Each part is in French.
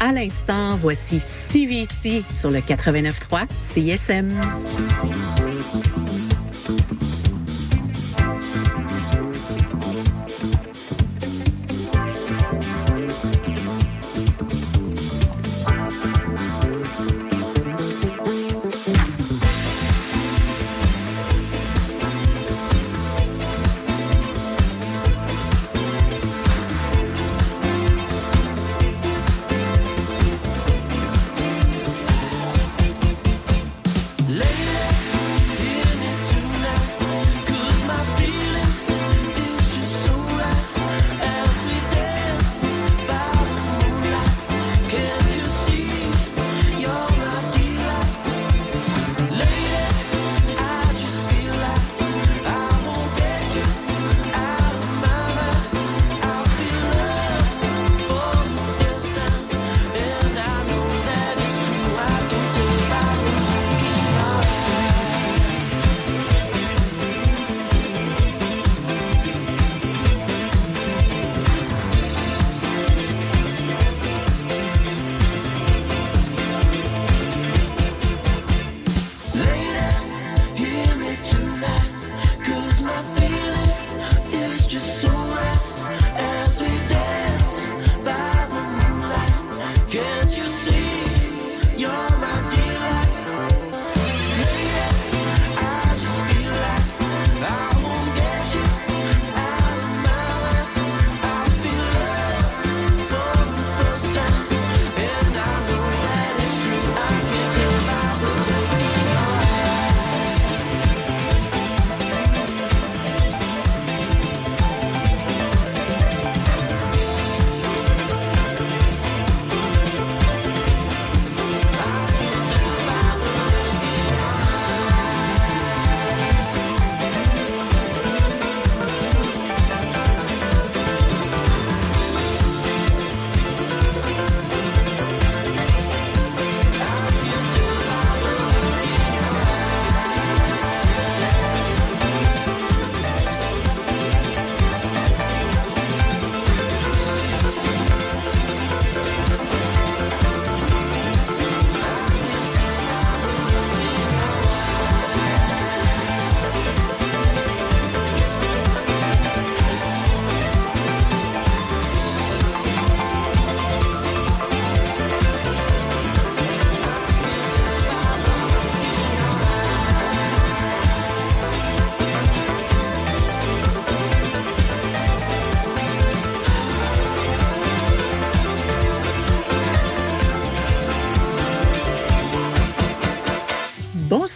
À l'instant. Voici CVC sur le 89.3 CSM.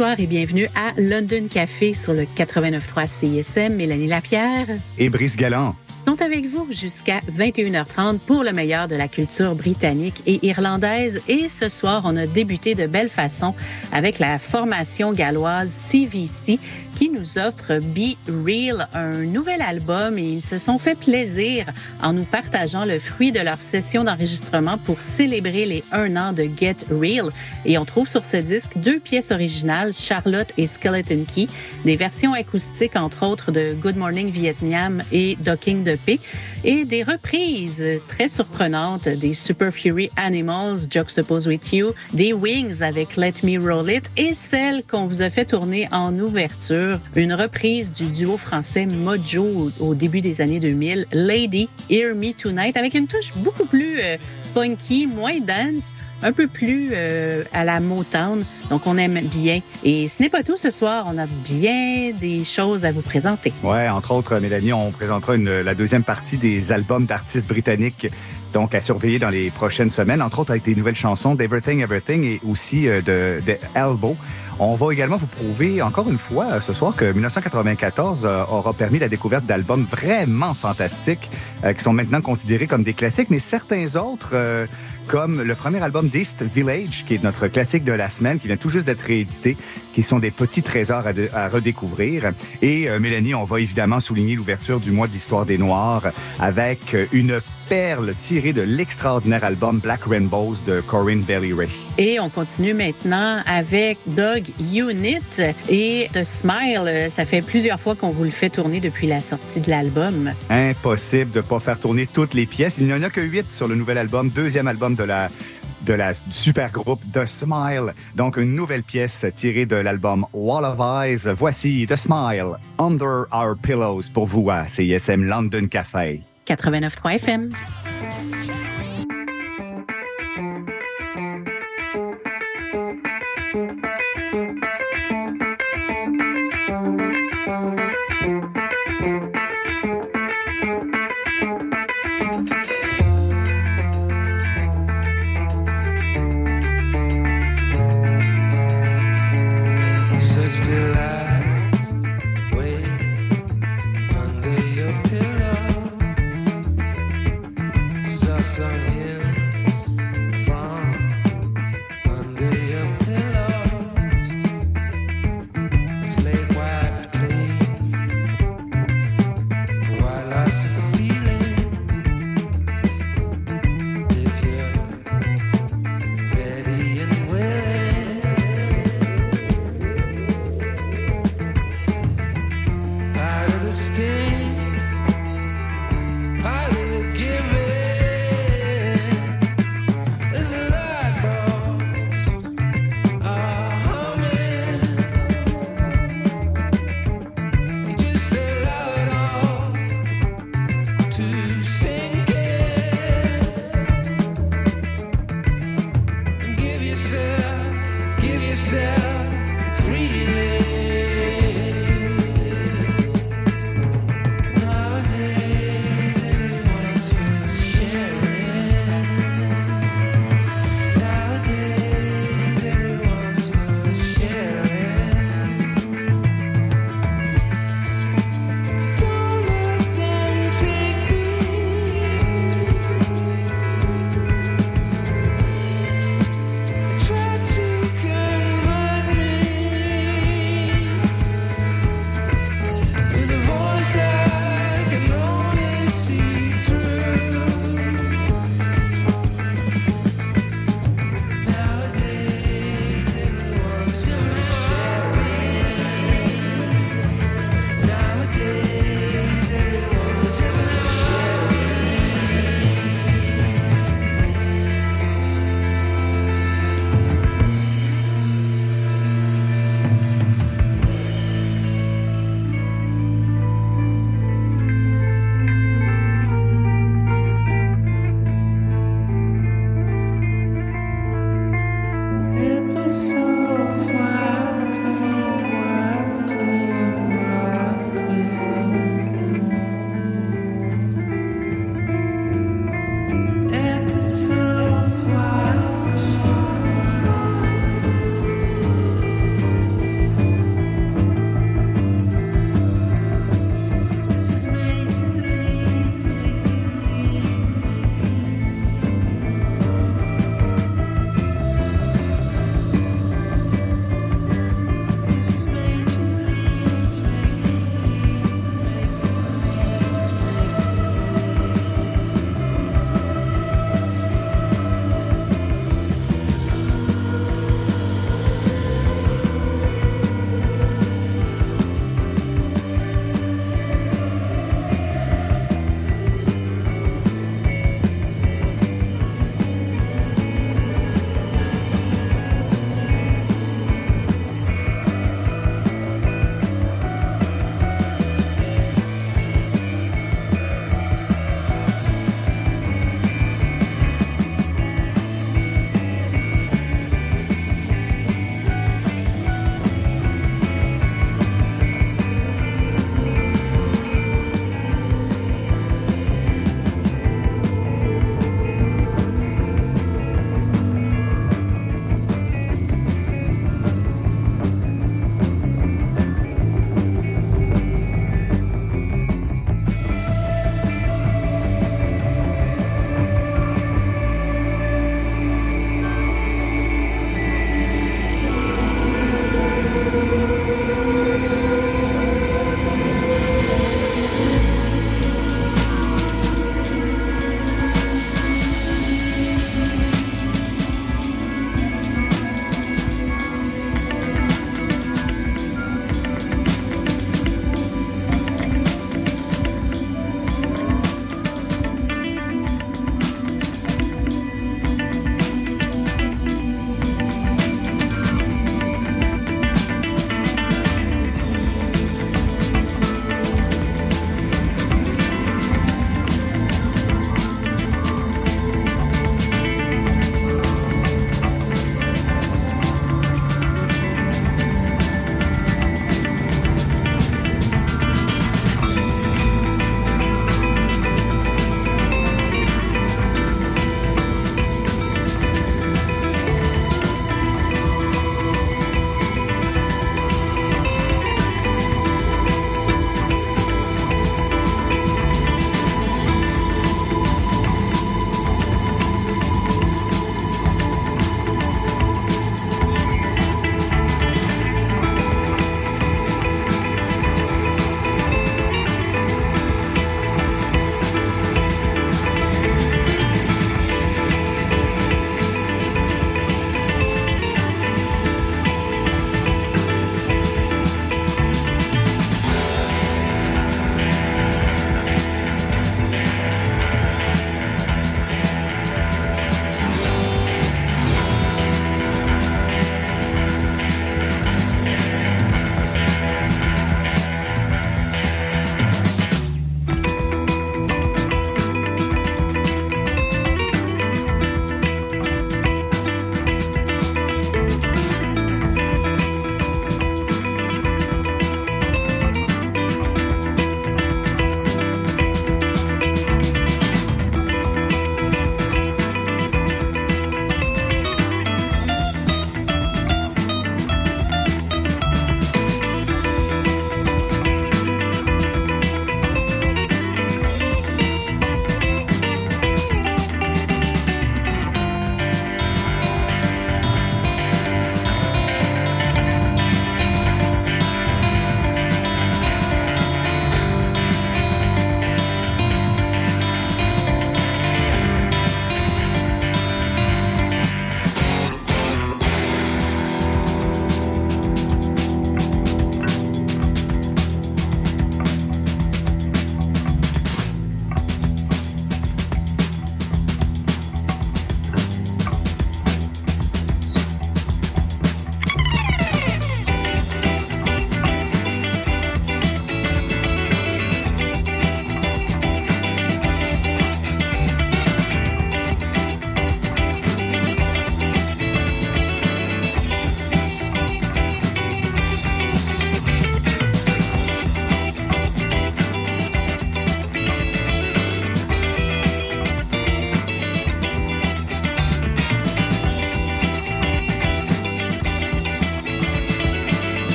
Bonsoir et bienvenue à London Café sur le 89.3 CSM. Mélanie Lapierre Et Brice Galland. sont avec vous jusqu'à 21h30 pour le meilleur de la culture britannique et irlandaise. Et ce soir, on a débuté de belle façon avec la formation galloise CVC qui nous offre Be Real, un nouvel album et ils se sont fait plaisir en nous partageant le fruit de leur session d'enregistrement pour célébrer les un an de Get Real. Et on trouve sur ce disque deux pièces originales, Charlotte et Skeleton Key, des versions acoustiques entre autres de Good Morning Vietnam et Docking the de paix et des reprises très surprenantes des Super Fury Animals, Juxtapose With You, des Wings avec Let Me Roll It et celle qu'on vous a fait tourner en ouverture, une reprise du duo français Mojo au début des années 2000, Lady, Hear Me Tonight, avec une touche beaucoup plus euh, funky, moins dance, un peu plus euh, à la Motown. Donc, on aime bien. Et ce n'est pas tout ce soir. On a bien des choses à vous présenter. Ouais, entre autres, Mélanie, on présentera la deuxième partie des albums d'artistes britanniques donc à surveiller dans les prochaines semaines, entre autres avec des nouvelles chansons d'Everything Everything et aussi euh, de, Elbow. On va également vous prouver encore une fois euh, ce soir que 1994 euh, aura permis la découverte d'albums vraiment fantastiques qui sont maintenant considérés comme des classiques, mais certains autres comme le premier album d'East Village, qui est notre classique de la semaine, qui vient tout juste d'être réédité, qui sont des petits trésors à, redécouvrir. Et Mélanie, on va évidemment souligner l'ouverture du mois de l'histoire des Noirs avec une perle tirée de l'extraordinaire album Black Rainbows de Corinne Bailey Ray. Et on continue maintenant avec Dog Unit et The Smile. Ça fait plusieurs fois qu'on vous le fait tourner depuis la sortie de l'album. Impossible de pas faire tourner toutes les pièces. Il n'y en a que huit sur le nouvel album, deuxième album de la de la super groupe The Smile. Donc, une nouvelle pièce tirée de l'album Wall of Eyes. Voici The Smile, Under Our Pillows pour vous à CISM London Café. 89.3 FM.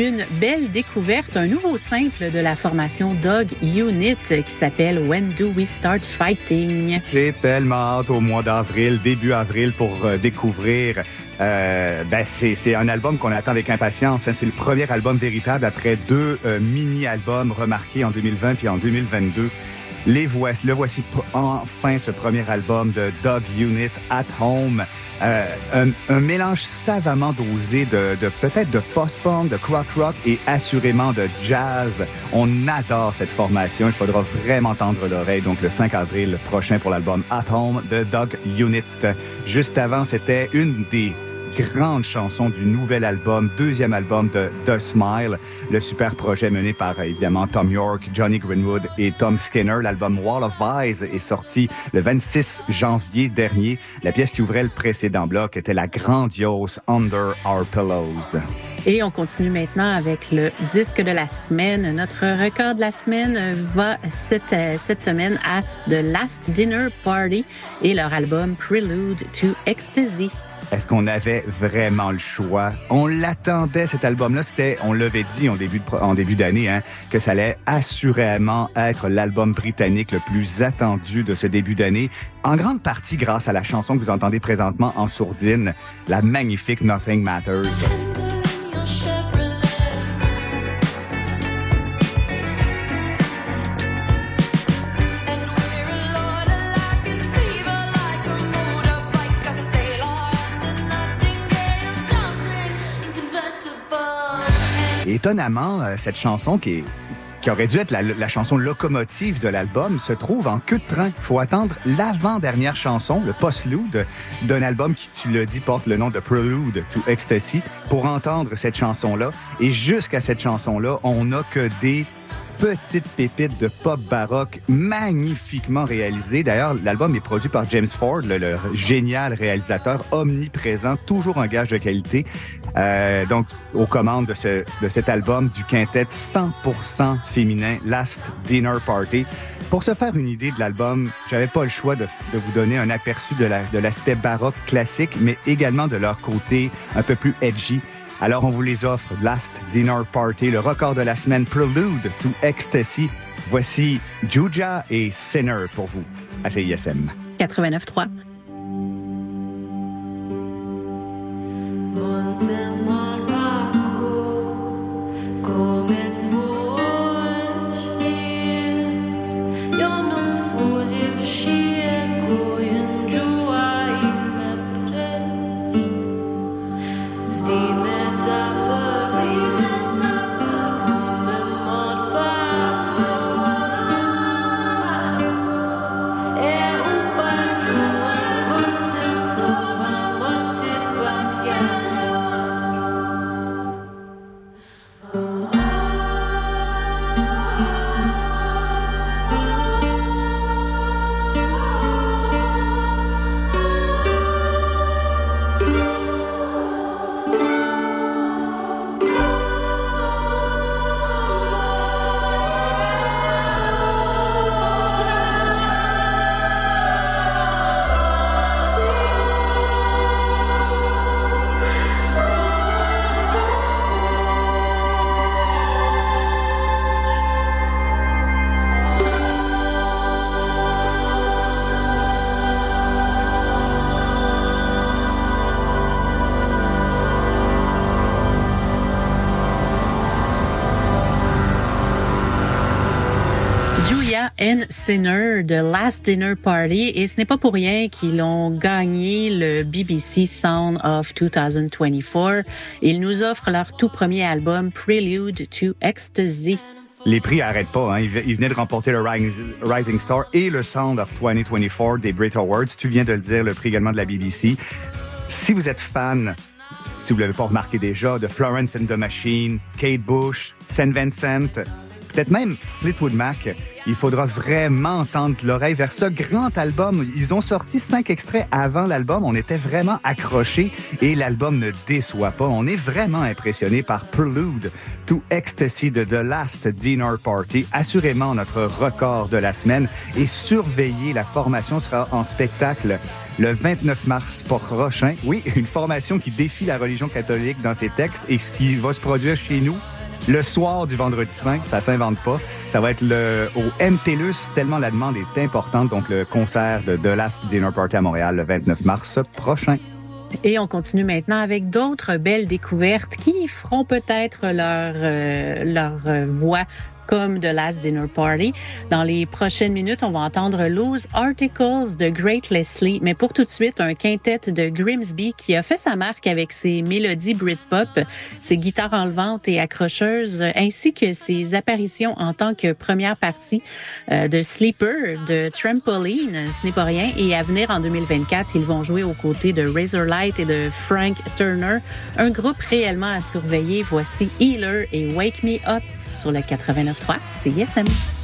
Une belle découverte, un nouveau simple de la formation Dog Unit qui s'appelle When Do We Start Fighting? J'ai tellement hâte au mois d'avril, début avril, pour euh, découvrir euh, ben c'est un album qu'on attend avec impatience. Hein. C'est le premier album véritable après deux euh, mini-albums remarqués en 2020 puis en 2022. Les voici, le voici enfin ce premier album de Dog Unit at Home. Euh, un, un, mélange savamment dosé de, de peut-être de post-punk, de crowd rock et assurément de jazz. On adore cette formation. Il faudra vraiment tendre l'oreille. Donc le 5 avril prochain pour l'album At Home de Dog Unit. Juste avant, c'était une des grande chanson du nouvel album, deuxième album de The Smile, le super projet mené par évidemment Tom York, Johnny Greenwood et Tom Skinner. L'album Wall of Eyes est sorti le 26 janvier dernier. La pièce qui ouvrait le précédent bloc était la grandiose Under Our Pillows. Et on continue maintenant avec le disque de la semaine. Notre record de la semaine va cette, cette semaine à The Last Dinner Party et leur album Prelude to Ecstasy. Est-ce qu'on avait vraiment le choix? On l'attendait, cet album-là. C'était, on l'avait dit en début, d'année, hein, que ça allait assurément être l'album britannique le plus attendu de ce début d'année. En grande partie grâce à la chanson que vous entendez présentement en sourdine, la magnifique Nothing Matters. Étonnamment, euh, cette chanson qui est qui aurait dû être la, chanson locomotive de l'album, se trouve en queue de train. Il faut attendre l'avant-dernière chanson, le postlude d'un album qui, tu l'as dit, porte le nom de Prelude to Ecstasy, pour entendre cette chanson-là. Et jusqu'à cette chanson-là, on n'a que des petite pépite de pop baroque magnifiquement réalisée. D'ailleurs, l'album est produit par James Ford, le, génial réalisateur omniprésent, toujours un gage de qualité. Euh, donc, aux commandes de, ce, de cet album du quintet 100% féminin Last Dinner Party. Pour se faire une idée de l'album, j'avais pas le choix de, de, vous donner un aperçu de l'aspect de baroque classique, mais également de leur côté un peu plus edgy. Alors, on vous les offre. Last Dinner Party, le record de la semaine Prelude to Ecstasy. Voici Juja et Sinner pour vous à CISM. 89.3. Sinner de Last Dinner Party et ce n'est pas pour rien qu'ils ont gagné le BBC Sound of 2024. Ils nous offrent leur tout premier album Prelude to Ecstasy. Les prix n'arrêtent pas. Hein. Ils venaient de remporter le Rising Star et le Sound of 2024 des Brit Awards. Tu viens de le dire, le prix également de la BBC. Si vous êtes fan si vous ne l'avez pas remarqué déjà, de Florence and the Machine, Kate Bush, St. Vincent, peut-être même Fleetwood Mac, il faudra vraiment tendre l'oreille vers ce grand album. Ils ont sorti cinq extraits avant l'album. On était vraiment accrochés et l'album ne déçoit pas. On est vraiment impressionné par Prelude to Ecstasy de The Last Dinner Party. Assurément notre record de la semaine et surveillez, la formation sera en spectacle le 29 mars prochain. Oui, une formation qui défie la religion catholique dans ses textes et qui va se produire chez nous le soir du vendredi 5, ça s'invente pas. Ça va être le, au MTLUS, tellement la demande est importante. Donc, le concert de The Dinner Party à Montréal le 29 mars prochain. Et on continue maintenant avec d'autres belles découvertes qui feront peut-être leur, euh, leur euh, voix comme The Last Dinner Party. Dans les prochaines minutes, on va entendre Loose Articles de Great Leslie, mais pour tout de suite, un quintet de Grimsby qui a fait sa marque avec ses mélodies Britpop, ses guitares enlevantes et accrocheuses, ainsi que ses apparitions en tant que première partie euh, de Sleeper, de Trampoline, ce n'est pas rien, et à venir en 2024, ils vont jouer aux côtés de Razorlight et de Frank Turner, un groupe réellement à surveiller. Voici Healer et Wake Me Up sur le 89.3 CISM.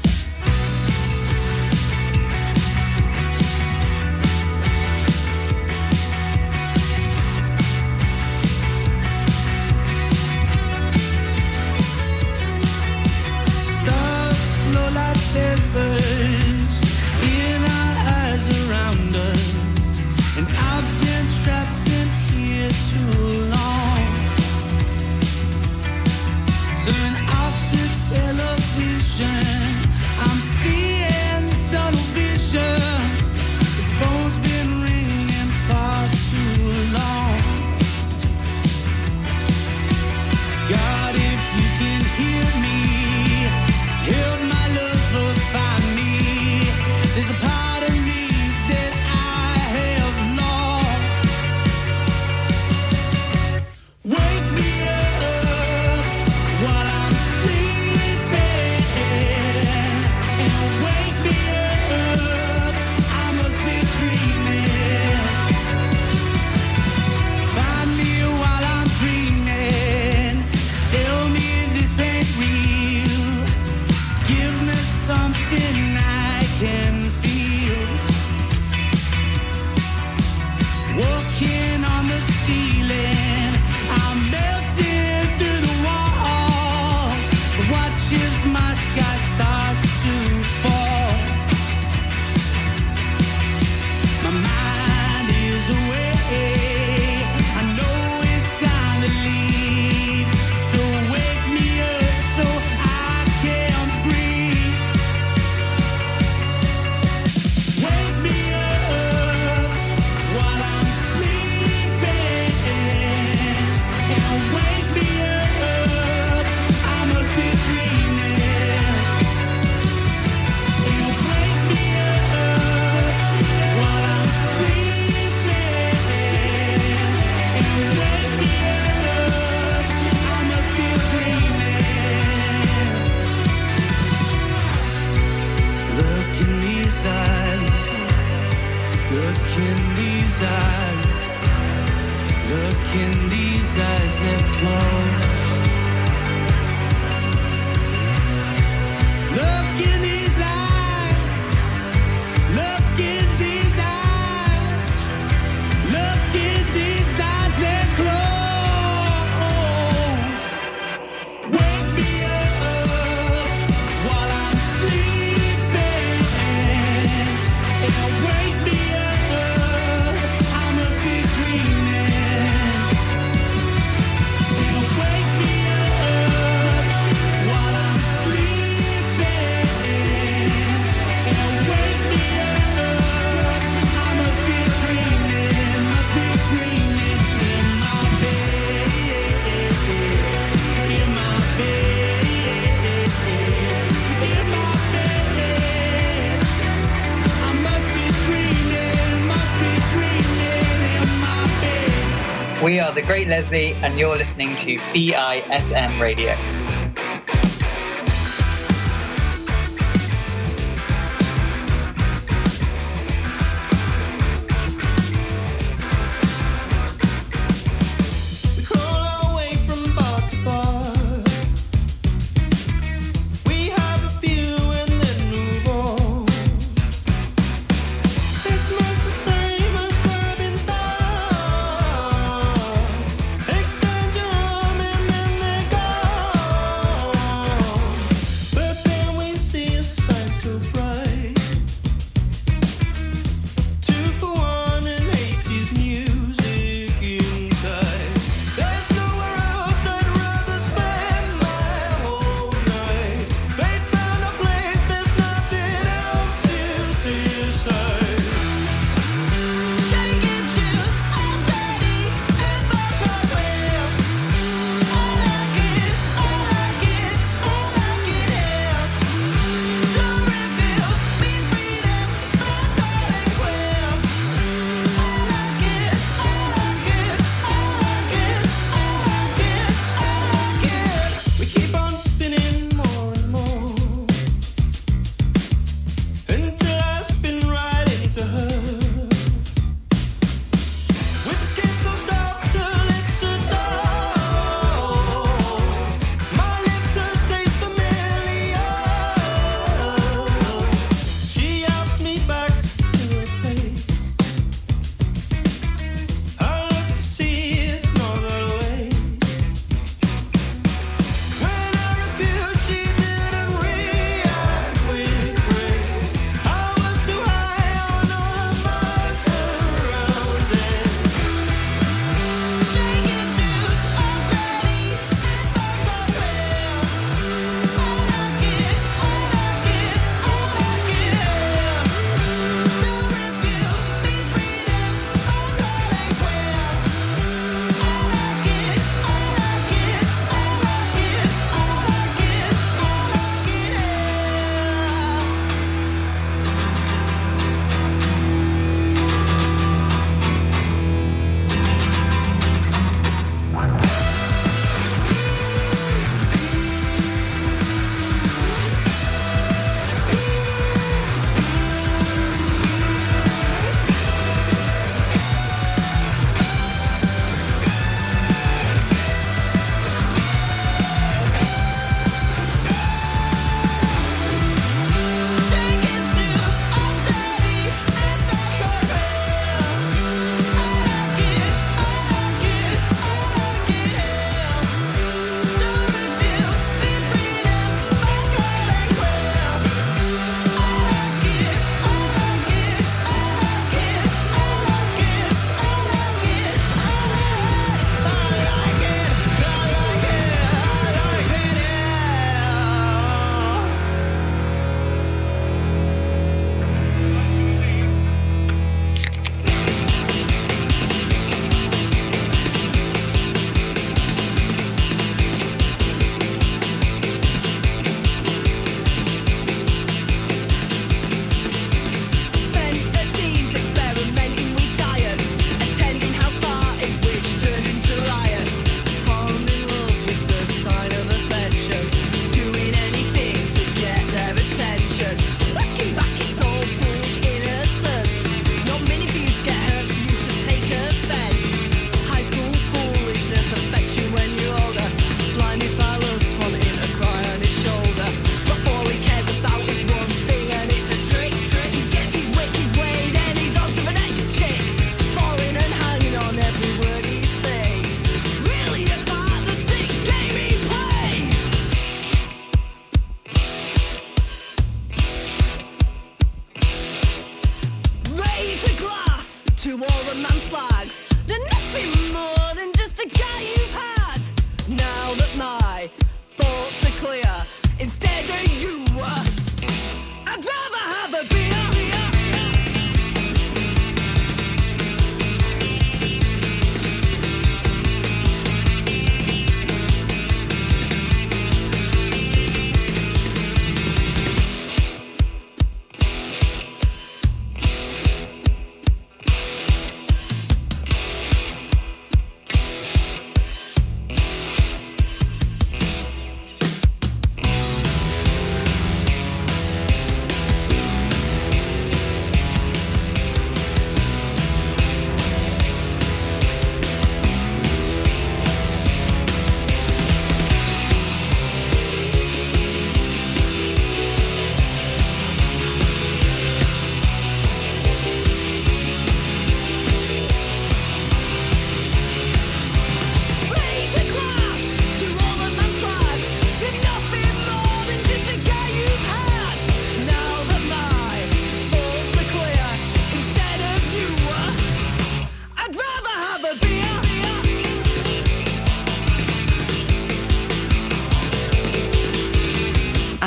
The Great Leslie, and you're listening to CISM Radio.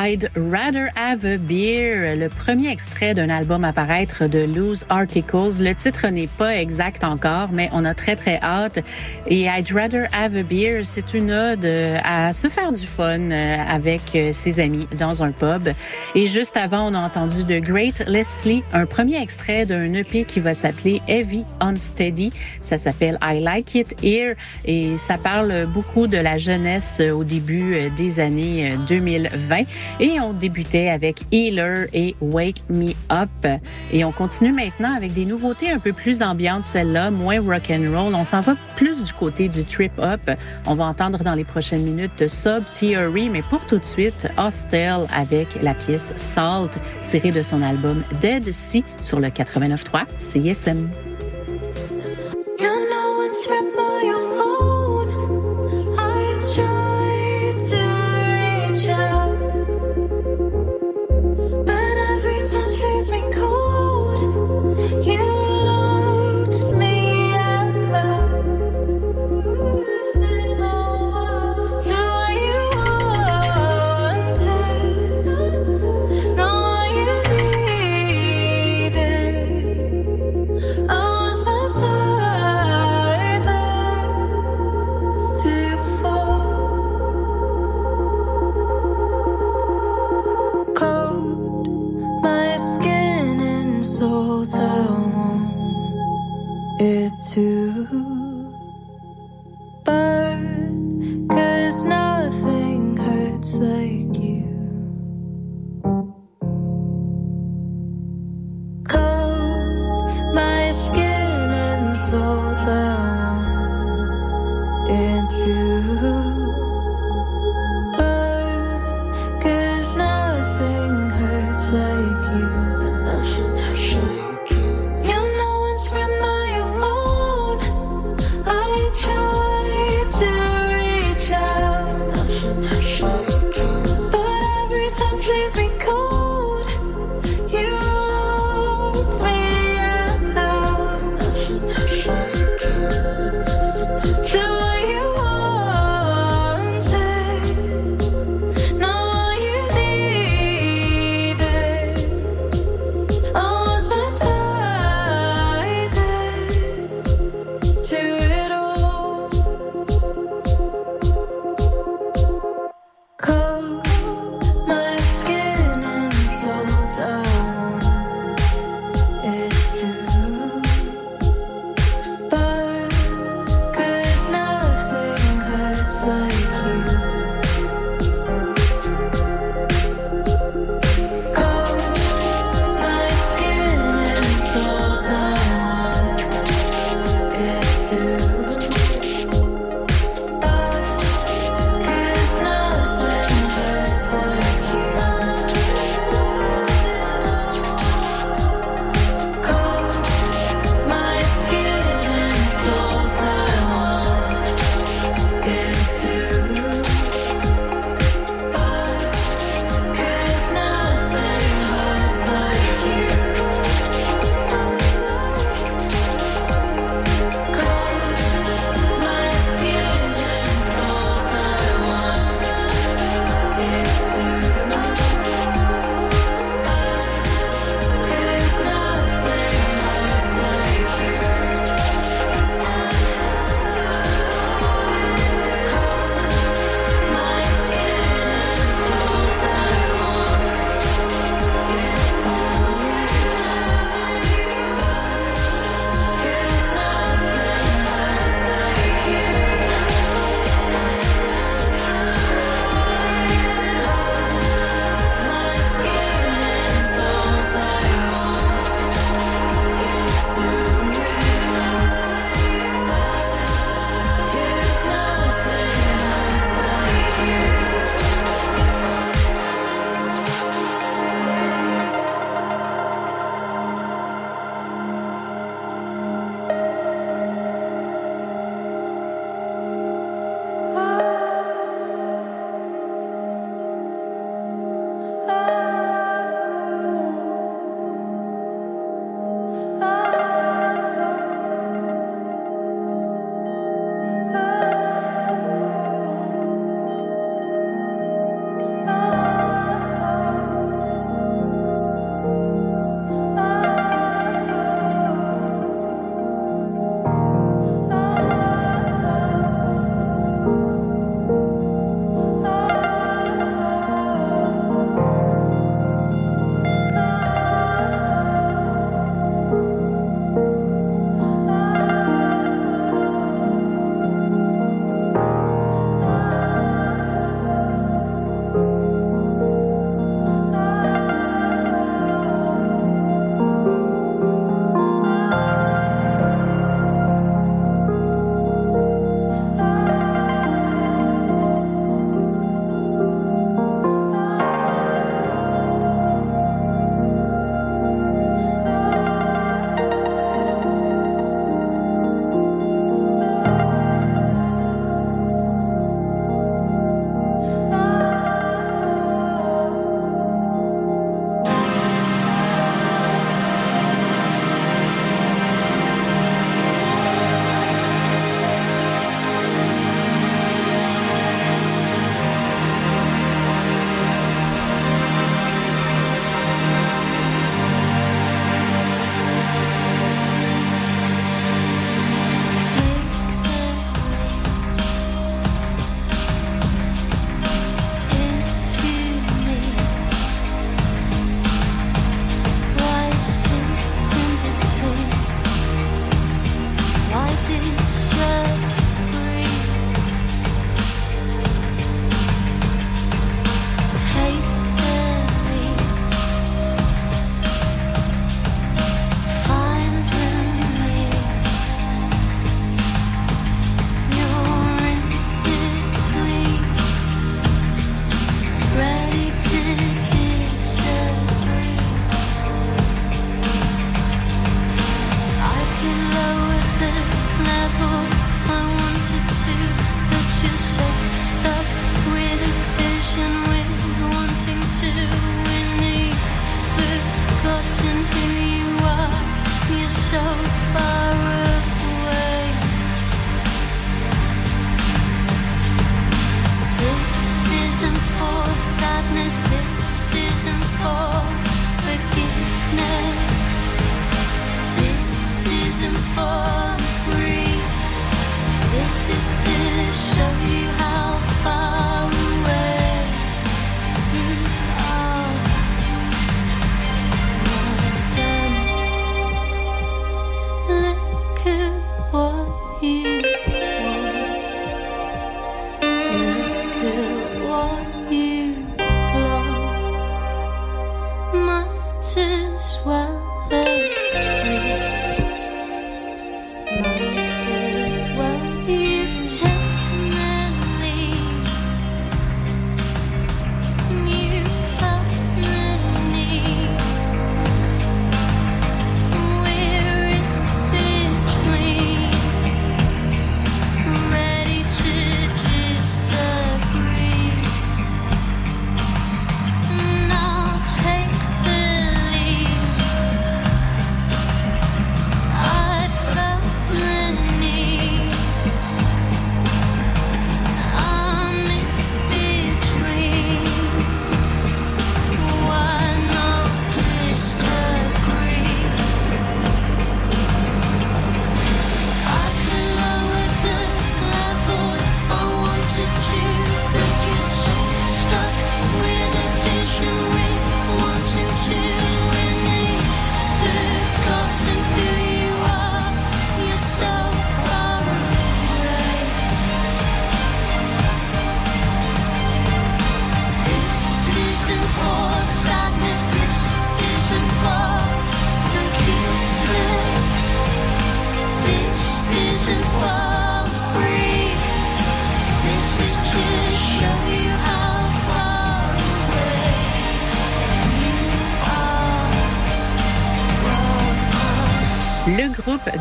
I'd Rather Have a Beer, le premier extrait d'un album à paraître de Loose Articles. Le titre n'est pas exact encore, mais on a très très hâte. Et I'd Rather Have a Beer, c'est une ode à se faire du fun euh, avec euh, ses amis dans un pub. Et juste avant, on a entendu de Great Leslie, un premier extrait d'un EP qui va s'appeler Heavy Unsteady. Ça s'appelle I Like It Here et ça parle beaucoup de la jeunesse au début euh, des années 2020. Et on débutait avec Healer et Wake Me Up. Et on continue maintenant avec des nouveautés un peu plus ambiantes, celle-là, moins rock and roll. On s'en va plus du côté du trip hop. On va entendre dans les prochaines minutes Sub Theory, mais pour tout de suite, Hostel avec la pièce Salt tirée de son album Dead Sea sur le 89.3 CSM.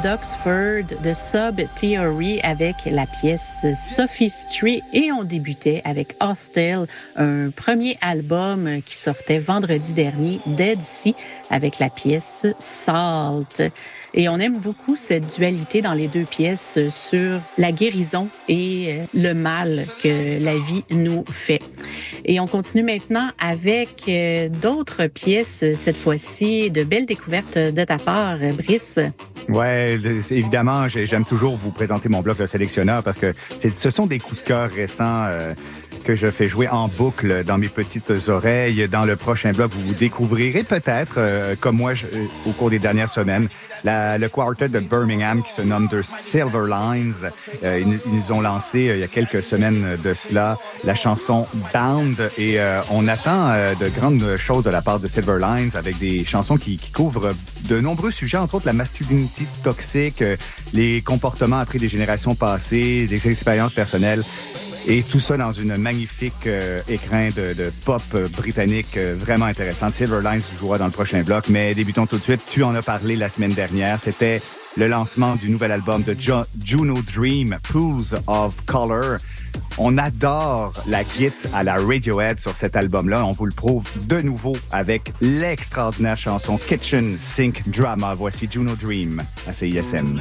d'Oxford de Sub Theory avec la pièce Sophistry et on débutait avec Hostile, un premier album qui sortait vendredi dernier, Dead Sea, avec la pièce Salt. Et on aime beaucoup cette dualité dans les deux pièces sur la guérison et le mal que la vie nous fait. Et on continue maintenant avec euh, d'autres pièces, cette fois-ci, de belles découvertes de ta part, Brice. Ouais, évidemment, j'aime toujours vous présenter mon bloc de sélectionneur parce que ce sont des coups de cœur récents. Euh, que je fais jouer en boucle dans mes petites oreilles. Dans le prochain bloc, vous découvrirez peut-être, euh, comme moi au cours des dernières semaines, la, le quartet de Birmingham qui se nomme The Silver Lines. Euh, ils, nous ont lancé euh, il y a quelques semaines de cela la chanson Bound et euh, on attend de grandes choses de la part de Silver Lines avec des chansons qui, qui, couvrent de nombreux sujets, entre autres la masculinité toxique, les comportements après des générations passées, des expériences personnelles. Et tout ça dans une magnifique euh, écran de, pop britannique euh, vraiment intéressante. Silver Lines jouera dans le prochain bloc, mais débutons tout de suite. Tu en as parlé la semaine dernière. C'était le lancement du nouvel album de Juno Dream, Pools of Color. On adore la git à la Radiohead sur cet album-là. On vous le prouve de nouveau avec l'extraordinaire chanson Kitchen Sink Drama. Voici Juno Dream à CISM.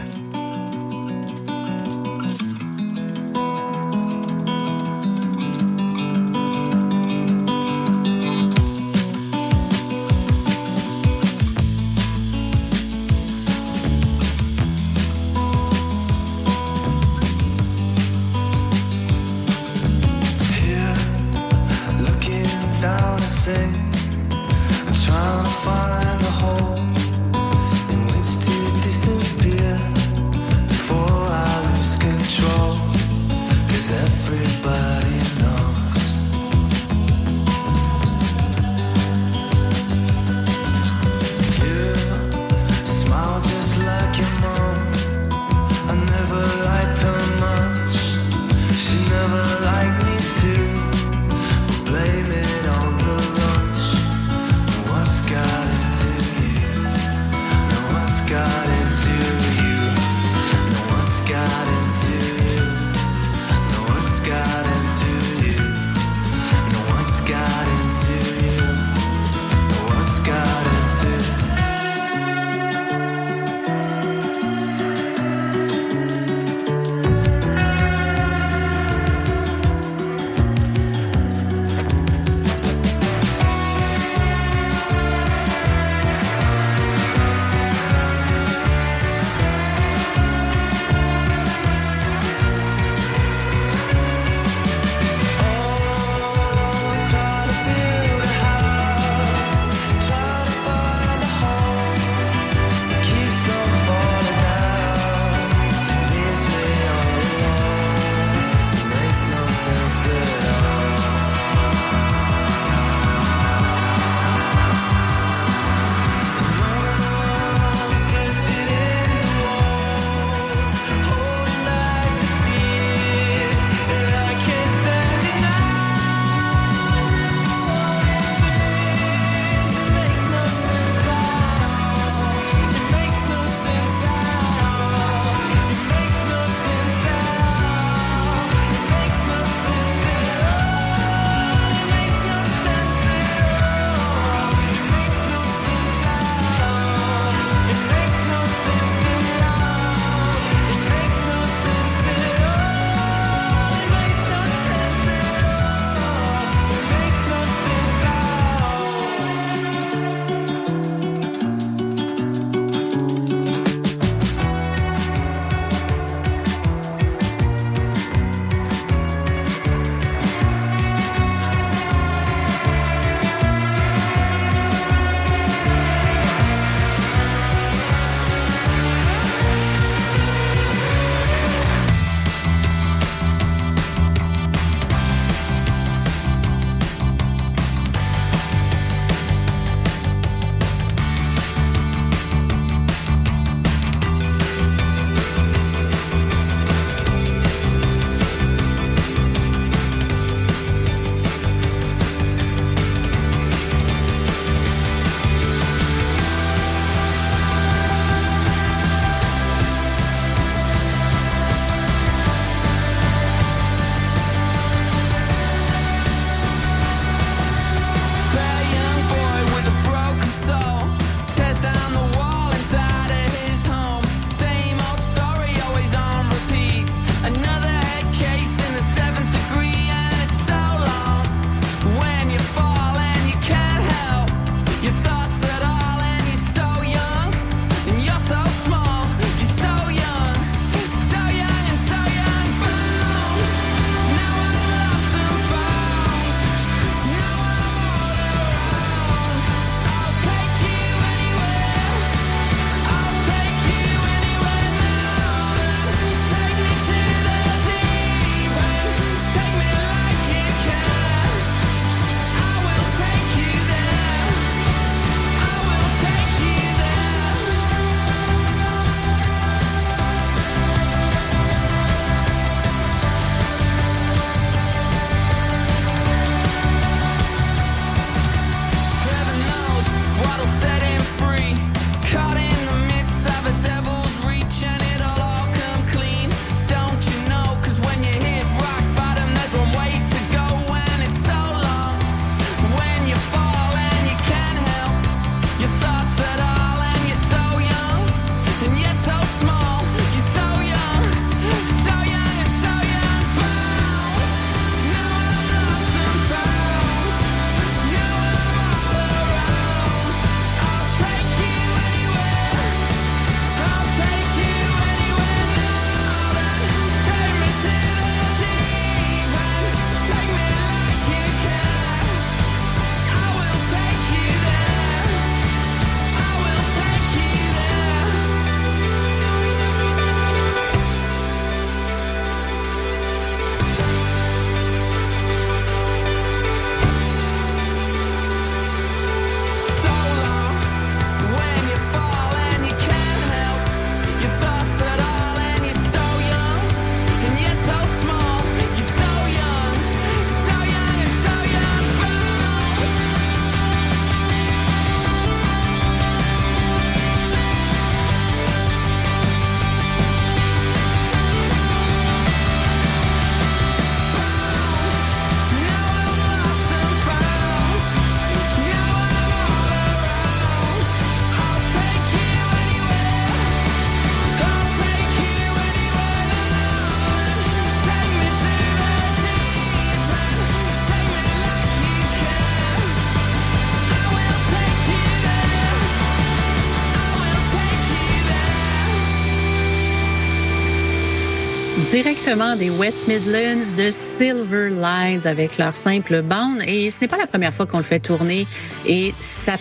Des West Midlands de Silver Lines avec leur simple bande. Et ce n'est pas la première fois qu'on le fait tourner. Et ça,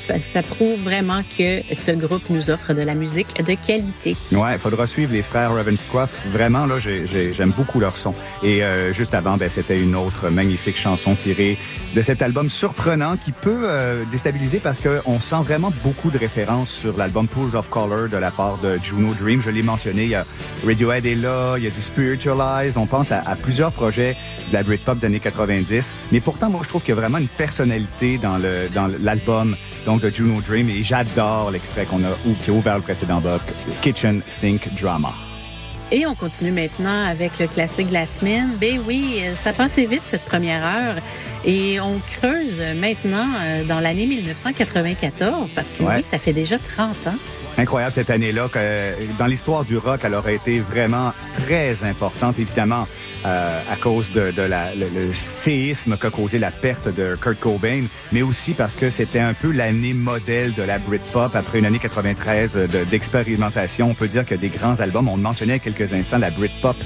prouve vraiment que ce groupe nous offre de la musique de qualité. Ouais, il faudra suivre les frères Ravenscroft. Vraiment, là, j'aime beaucoup leur son. Et euh, juste avant, ben, c'était une autre magnifique chanson tirée de cet album surprenant qui peut euh, déstabiliser parce qu'on sent vraiment beaucoup de références sur l'album Pools of Color de la part de Juno Dream. Je l'ai mentionné, il y a Radiohead est là, il y a du On pense à, plusieurs projets de la Britpop des années 90. Mais pourtant, moi, je trouve qu'il y a vraiment une personnalité dans le dans l'album donc de Juno Dream et j'adore l'extrait qu'on a ou qui a ouvert le précédent bloc, Kitchen Sink Drama. Et on continue maintenant avec le classique de la semaine. Ben oui, ça passait vite cette première heure. Et on creuse maintenant euh, dans l'année 1994 parce que oui, ça fait déjà 30 ans incroyable cette année-là. Que dans l'histoire du rock, elle aurait été vraiment très importante, évidemment, euh, à cause de, la, le, séisme qu'a causé la perte de Kurt Cobain, mais aussi parce que c'était un peu l'année modèle de la Britpop après une année 93 d'expérimentation. On peut dire que des grands albums, on mentionnait quelques instants la Britpop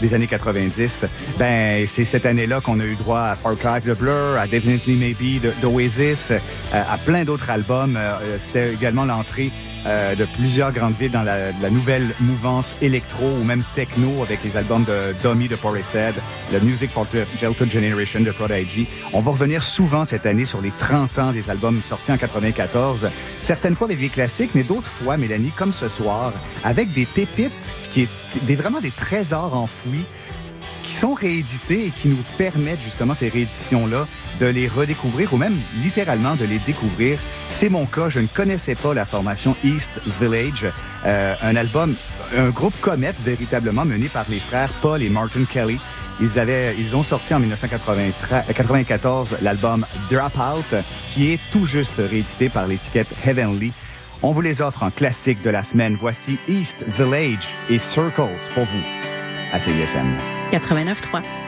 des années 90, ben c'est cette année-là qu'on a eu droit à Far Cry The Blur, à Definitely Maybe d'Oasis, euh, à plein d'autres albums. Euh, c'était également l'entrée euh, de plusieurs grandes villes dans la, nouvelle mouvance électro ou même techno avec les albums de Dummy de Portishead, le Music for Delta Generation de Prodigy. On va revenir souvent cette année sur les 30 ans des albums sortis en 94, certaines fois avec des classiques, mais d'autres fois, Mélanie, comme ce soir, avec des pépites qui est des, vraiment des trésors enfouis qui sont réédités et qui nous permettent justement ces rééditions-là de les redécouvrir ou même littéralement de les découvrir. C'est mon cas. Je ne connaissais pas la formation East Village, euh, un album, un groupe comète véritablement mené par les frères Paul et Martin Kelly. Ils avaient, ils ont sorti en 1994 l'album Dropout, qui est tout juste réédité par l'étiquette Heavenly. On vous les offre en classique de la semaine. Voici East Village et Circles pour vous à CISM. 89.3.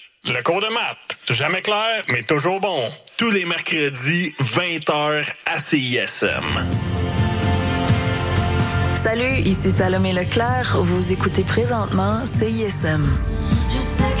Le cours de maths. Jamais clair, mais toujours bon. Tous les mercredis, 20h à CISM. Salut, ici Salomé Leclerc. Vous écoutez présentement CISM. Je sais que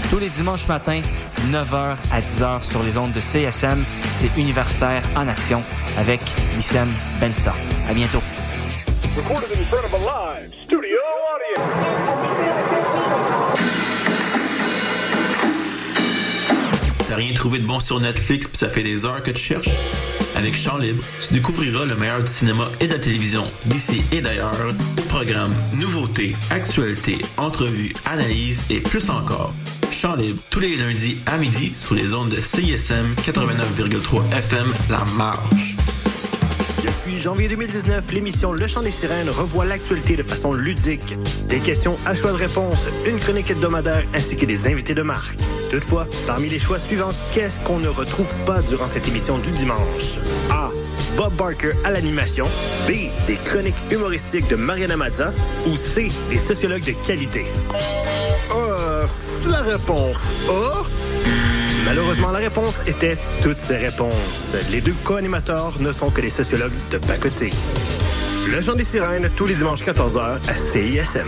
Tous les dimanches matins, 9h à 10h sur les ondes de CSM, c'est Universitaire en Action avec Wissem Bensta. À bientôt. T'as rien trouvé de bon sur Netflix puis ça fait des heures que tu cherches? Avec Champ Libre, tu découvriras le meilleur du cinéma et de la télévision d'ici et d'ailleurs. Programmes, nouveautés, actualités, entrevues, analyses et plus encore. Libre, tous les lundis à midi sur les ondes de CISM 89,3 FM La Marge. Depuis janvier 2019, l'émission Le Chant des Sirènes revoit l'actualité de façon ludique. Des questions à choix de réponse, une chronique hebdomadaire ainsi que des invités de marque. Toutefois, parmi les choix suivants, qu'est-ce qu'on ne retrouve pas durant cette émission du dimanche? A. Bob Barker à l'animation. B. Des chroniques humoristiques de Mariana Mazza. Ou C. Des sociologues de qualité. Euh, la réponse A. Malheureusement, la réponse était toutes ces réponses. Les deux co-animateurs ne sont que des sociologues de pacotille. Le chant des sirènes, tous les dimanches 14h à CISM.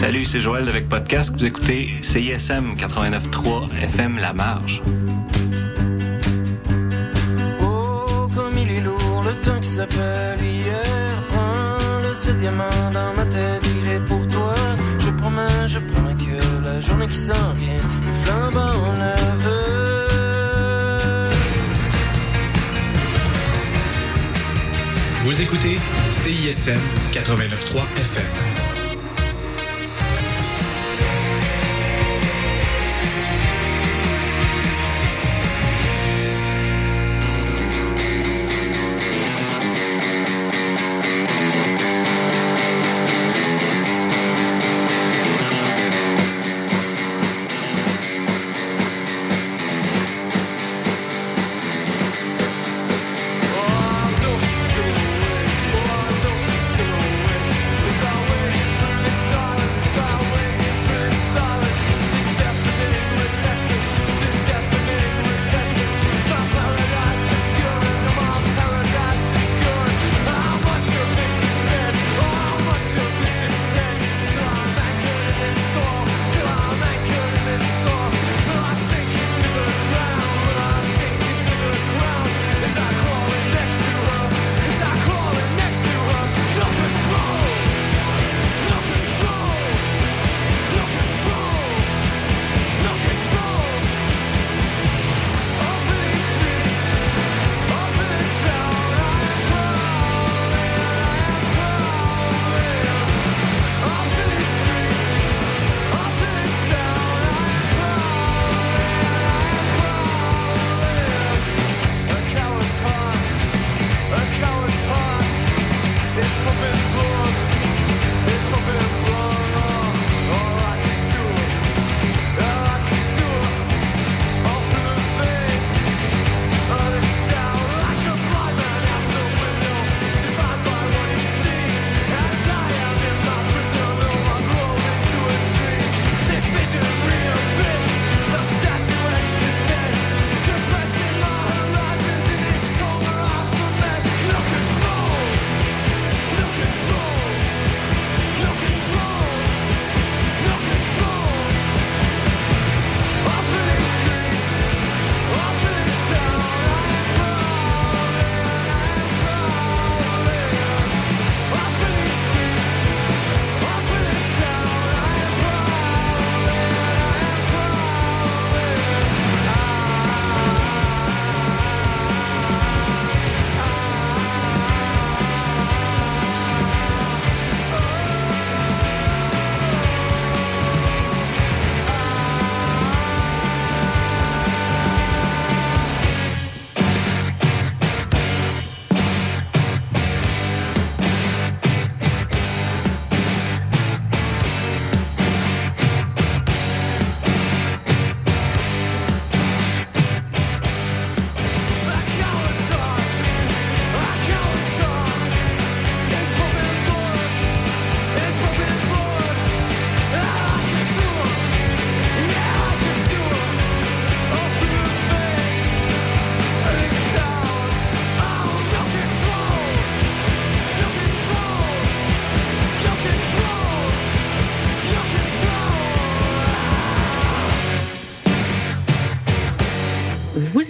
Salut, c'est Joël avec Podcast. Vous écoutez CISM 89.3 FM La Marge. Oh, comme il est lourd le temps qui s'appelle hier. Prends le seul diamant dans ma tête, il est pour toi. Je promets, je promets que la journée qui s'en vient, le flambant neveu. Vous écoutez CISM 89.3 FM.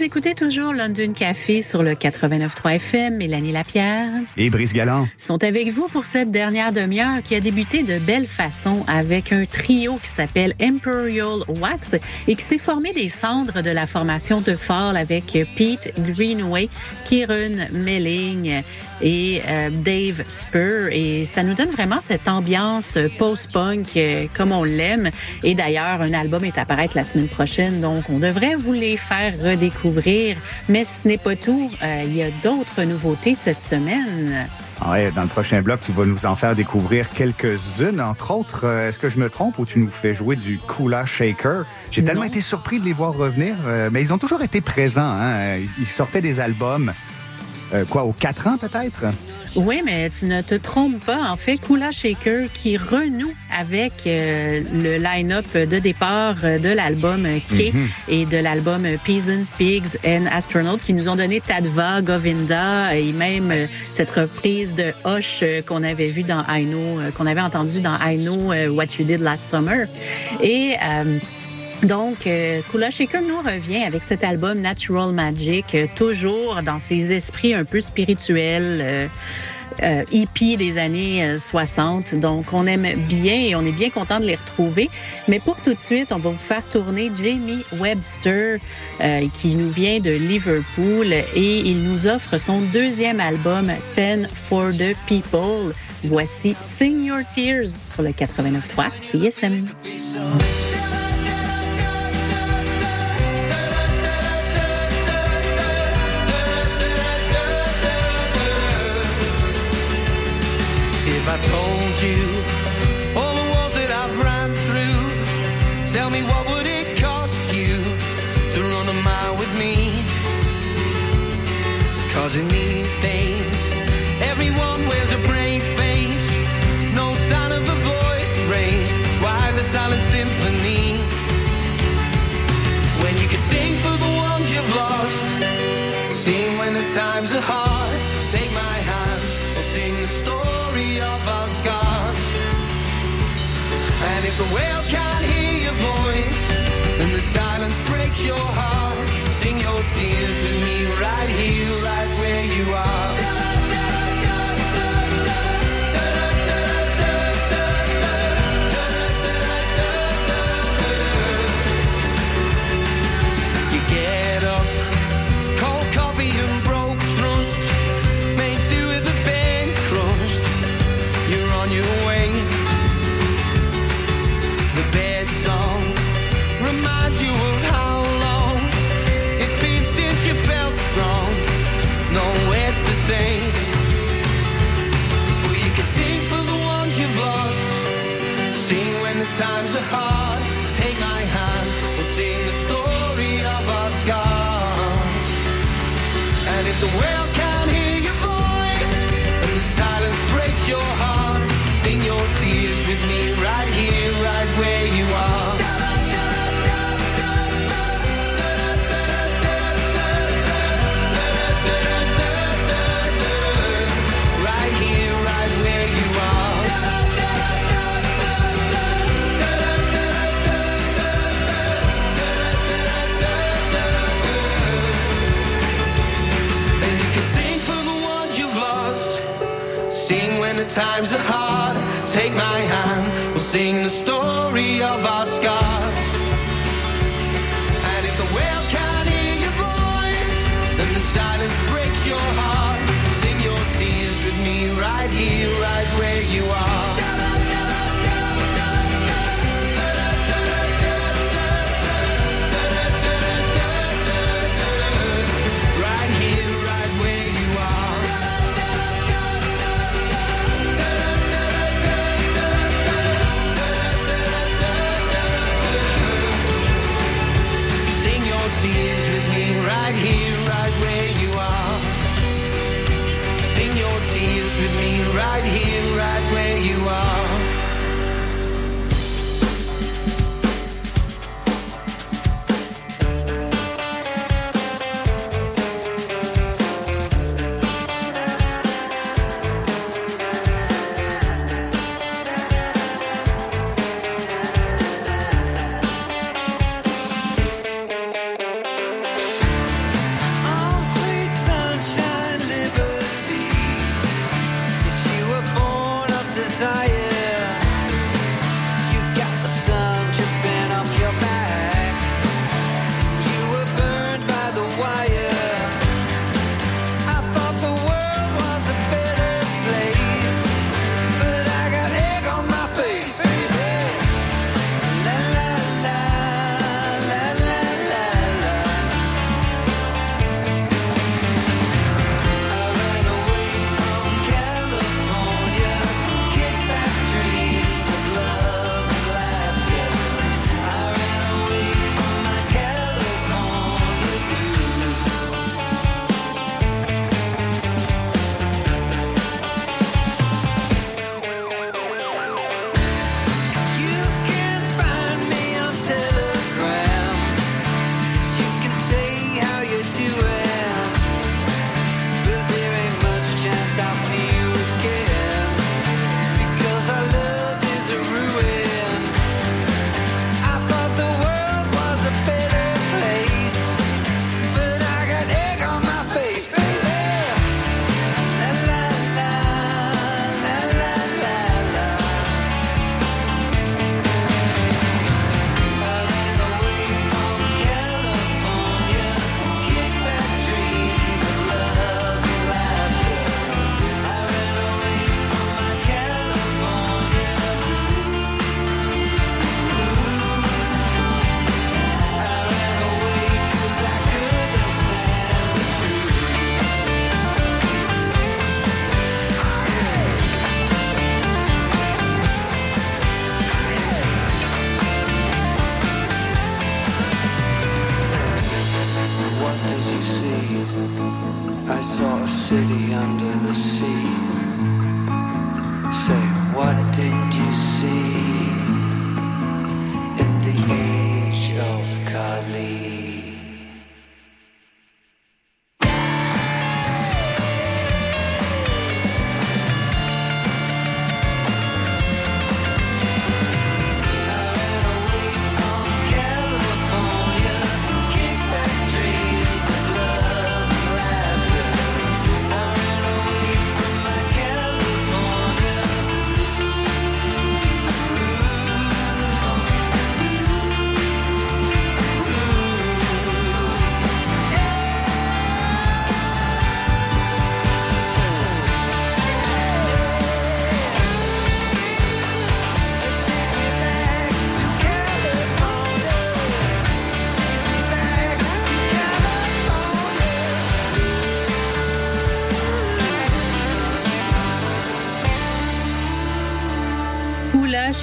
Vous écoutez toujours London Café sur le 89.3 FM. Mélanie Lapierre Et Brice Galland. sont avec vous pour cette dernière demi-heure qui a débuté de belle façon avec un trio qui s'appelle Imperial Wax et qui s'est formé des cendres de la formation de Fall avec Pete Greenway, Kieran Melling et euh, Dave Spur. Et ça nous donne vraiment cette ambiance euh, post-punk euh, comme on l'aime. Et d'ailleurs, un album est à paraître la semaine prochaine, donc on devrait vous les faire redécouvrir. Mais ce n'est pas tout. Euh, il y a d'autres nouveautés cette semaine. Ah Ouais, dans le prochain bloc, tu vas nous en faire découvrir quelques-unes. Entre autres, euh, est-ce que je me trompe ou tu nous fais jouer du Kula Shaker? J'ai tellement été surpris de les voir revenir, euh, mais ils ont toujours été présents. Hein? Ils sortaient des albums, euh, quoi, aux quatre ans peut-être? Oui, mais tu ne te trompes pas. En fait, Kula Shaker qui renoue avec euh, le line-up de départ euh, de l'album K Mhm. et de l'album Peasants, Pigs and Astronauts qui nous ont donné Tadva, Govinda et même euh, cette reprise de Hush euh, qu'on avait vu dans I Know, qu'on avait entendu dans I Know What You Did Last Summer. Et euh, donc, euh, Kula Shaker nous revient avec cet album Natural Magic, euh, toujours dans ses esprits un peu spirituels, euh, euh, hippies des années euh, 60. Donc, on aime bien et on est bien content de les retrouver. Mais pour tout de suite, on va vous faire tourner Jamie Webster, euh, qui nous vient de Liverpool et il nous offre son deuxième album, Ten for the People. Voici Sing Your Tears sur le 89.3 CSM. Told you all the walls that I've run through, tell me what would it cost you to run a mile with me? Cause in these the way I the times are hard. Take my hand. We'll sing the story of our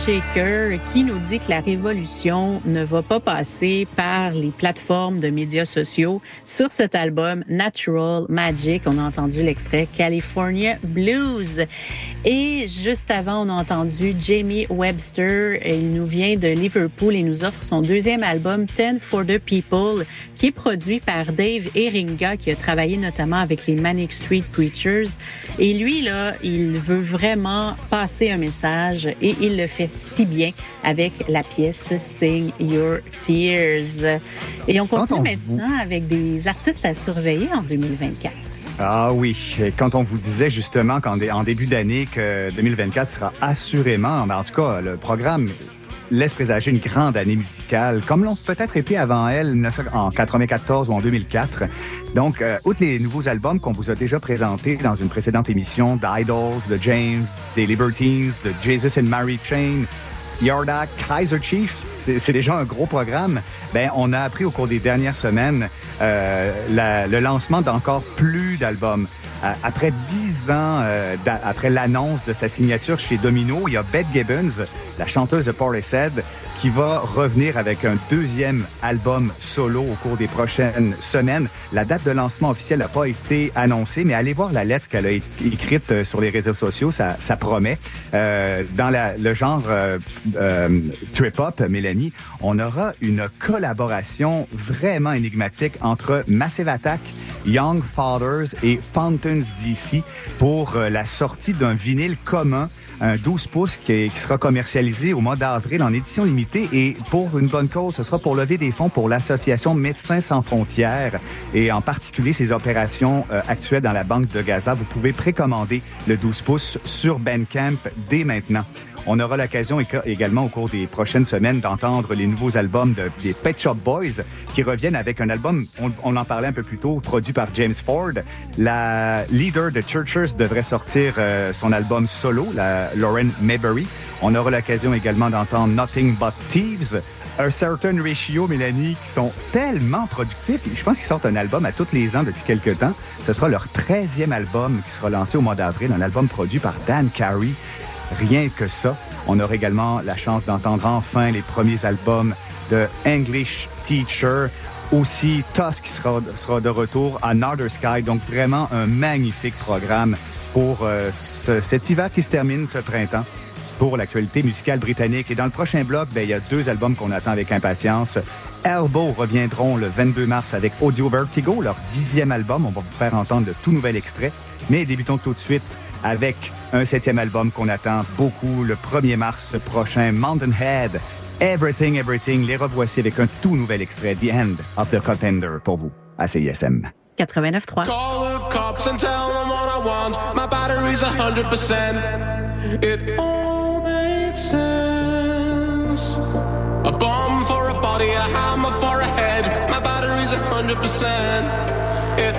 Shaker qui nous dit que la révolution ne va pas passer par les plateformes de médias sociaux. Sur cet album Natural Magic, on a entendu l'extrait California Blues. Et juste avant, on a entendu Jamie Webster. Il nous vient de Liverpool et nous offre son deuxième album Ten for the People qui est produit par Dave Eringa qui a travaillé notamment avec les Manic Street Preachers. Et lui, là, il veut vraiment passer un message et il le fait si bien avec la pièce Sing Your Tears. Et on continue maintenant avec des artistes à surveiller en 2024. Ah oui, quand on vous disait justement qu'en dé- en début d'année que 2024 sera assurément, ben, en tout cas, le programme laisse présager une grande année musicale, comme l'ont peut-être été avant elle en 94 ou en 2004. Donc, euh, outre les nouveaux albums qu'on vous a déjà présentés dans une précédente émission, d'Idols, de James, des Libertines, de Jesus and Mary Chain, Yarda, Kaiser Chief, c'est déjà un gros programme. Ben, on a appris au cours des dernières semaines euh, le lancement d'encore plus d'albums. Euh, après dix ans, euh, après l'annonce de sa signature chez Domino, il y a Beth Gibbons, la chanteuse de Portishead, qui va revenir avec un deuxième album solo au cours des prochaines semaines. La date de lancement officielle n'a pas été annoncée, mais allez voir la lettre qu'elle a écrite euh, sur les réseaux sociaux, ça, promet. Euh, dans le genre euh, euh, trip-hop, Mélanie, on aura une collaboration vraiment énigmatique entre Massive Attack, Young Fathers et Fountains DC pour la sortie d'un vinyle commun un 12 pouces qui, qui sera commercialisé au mois d'avril en édition limitée et pour une bonne cause, ce sera pour lever des fonds pour l'association Médecins sans frontières et en particulier ses opérations euh, actuelles dans la banque de Gaza. Vous pouvez précommander le 12 pouces sur Bandcamp dès maintenant. On aura l'occasion également au cours des prochaines semaines d'entendre les nouveaux albums de- des Pet Shop Boys qui reviennent avec un album, on, en parlait un peu plus tôt, produit par James Ford. La leader de Churchers devrait sortir euh, son album solo, Lauren Mayberry. On aura l'occasion également d'entendre Nothing But Thieves. Un certain ratio, Mélanie, qui sont tellement productifs. Je pense qu'ils sortent un album à tous les ans depuis quelques temps. Ce sera leur 13e album qui sera lancé au mois d'avril, un album produit par Dan Carey. Rien que ça. On aura également la chance d'entendre enfin les premiers albums de English Teacher. Aussi, Tusk sera, sera de retour à Northern Sky. Donc, vraiment un magnifique programme pour euh, ce- cet hiver qui se termine ce printemps pour l'actualité musicale britannique. Et dans le prochain bloc, ben, il y a deux albums qu'on attend avec impatience. Elbow reviendront le 22 mars avec Audio Vertigo, leur dixième album. On va vous faire entendre de tout nouvel extrait. Mais débutons tout de suite avec un septième album qu'on attend beaucoup le 1er mars prochain, Mountain Head. Everything, Everything. Les revoici avec un tout nouvel extrait, The End of the Contender, pour vous, à CISM. 89.3. Call the cops and tell them what I want. My battery's a hundred percent. It all made sense. A bomb for a body, a hammer for a head. My battery's a hundred percent. It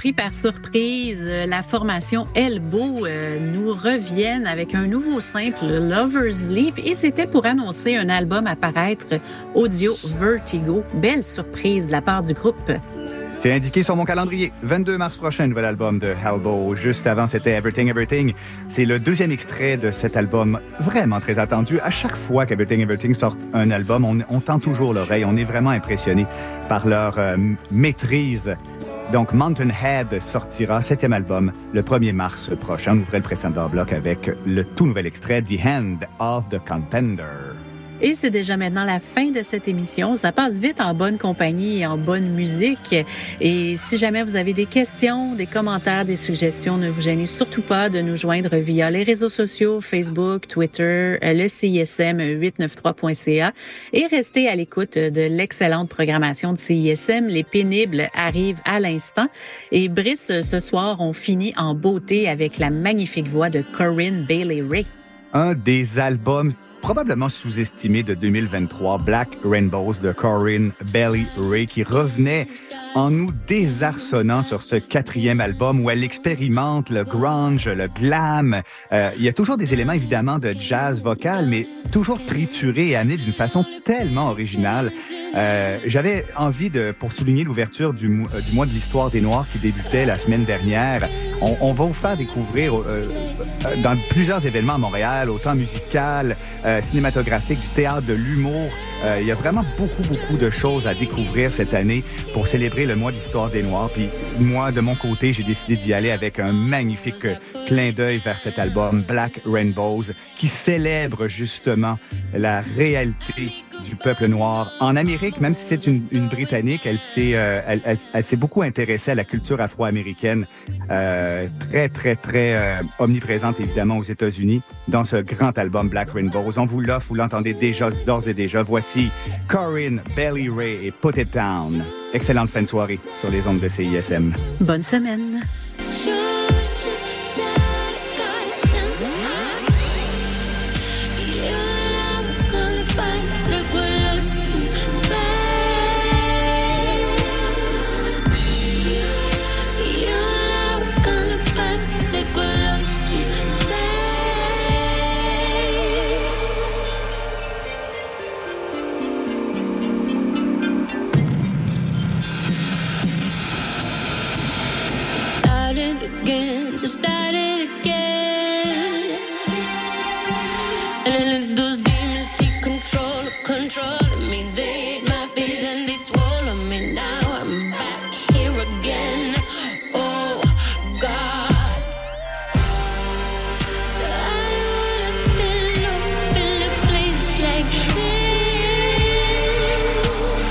pris par surprise. Euh, La formation Elbow euh, nous reviennent avec un nouveau simple, Lover's Leap, et c'était pour annoncer un album à paraître audio Vertigo. Belle surprise de la part du groupe. C'est indiqué sur mon calendrier. 22 mars prochain, nouvel album de Hellbow. Juste avant, c'était Everything Everything. C'est le deuxième extrait de cet album vraiment très attendu. À chaque fois qu'Everything Everything sort un album, on, on tend toujours l'oreille. On est vraiment impressionné par leur euh, maîtrise. Donc, Mountain Head sortira, septième album, le 1er mars prochain. On ouvrait le précédent bloc avec le tout nouvel extrait, The Hand of the Contender. Et c'est déjà maintenant la fin de cette émission. Ça passe vite en bonne compagnie et en bonne musique. Et si jamais vous avez des questions, des commentaires, des suggestions, ne vous gênez surtout pas de nous joindre via les réseaux sociaux, Facebook, Twitter, le CISM 893.ca et restez à l'écoute de l'excellente programmation de CISM. Les pénibles arrivent à l'instant. Et Brice, ce soir, on finit en beauté avec la magnifique voix de Corinne Bailey Ray. un des albums probablement sous-estimé de 2023, Black Rainbows de Corinne Bailey Ray, qui revenait en nous désarçonnant sur ce quatrième album où elle expérimente le grunge, le glam. Euh, il y a toujours des éléments évidemment de jazz vocal, mais toujours triturés et amenés d'une façon tellement originale. Euh, J'avais envie de, pour souligner l'ouverture du, euh, du mois de l'histoire des Noirs qui débutait la semaine dernière, on, on va vous faire découvrir euh, euh, dans plusieurs événements à Montréal, autant musical, euh, cinématographique, du théâtre, de l'humour. Euh, il y a vraiment beaucoup, beaucoup de choses à découvrir cette année pour célébrer le mois d'histoire des Noirs. Puis moi, de mon côté, j'ai décidé d'y aller avec un magnifique euh, clin d'œil vers cet album Black Rainbows qui célèbre justement la réalité du peuple noir en Amérique, même si c'est une, Britannique, elle s'est elle, s'est beaucoup intéressée à la culture afro-américaine, très très très omniprésente évidemment aux États-Unis dans ce grand album Black Rainbows. On vous l'offre, vous l'entendez déjà d'ores et déjà. Voici Corinne Bailey Ray et Put It Down. Excellente fin de soirée sur les ondes de CISM. Bonne semaine. Me. They ate my face and they me. Now I'm back here again. Oh God. I in a place like this.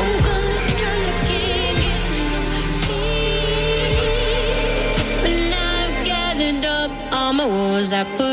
I'm gonna. But now I've gathered up all my walls, I put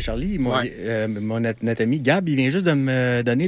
Charlie, mon, Ouais. euh, mon- notre, notre ami Gab, il vient juste de me donner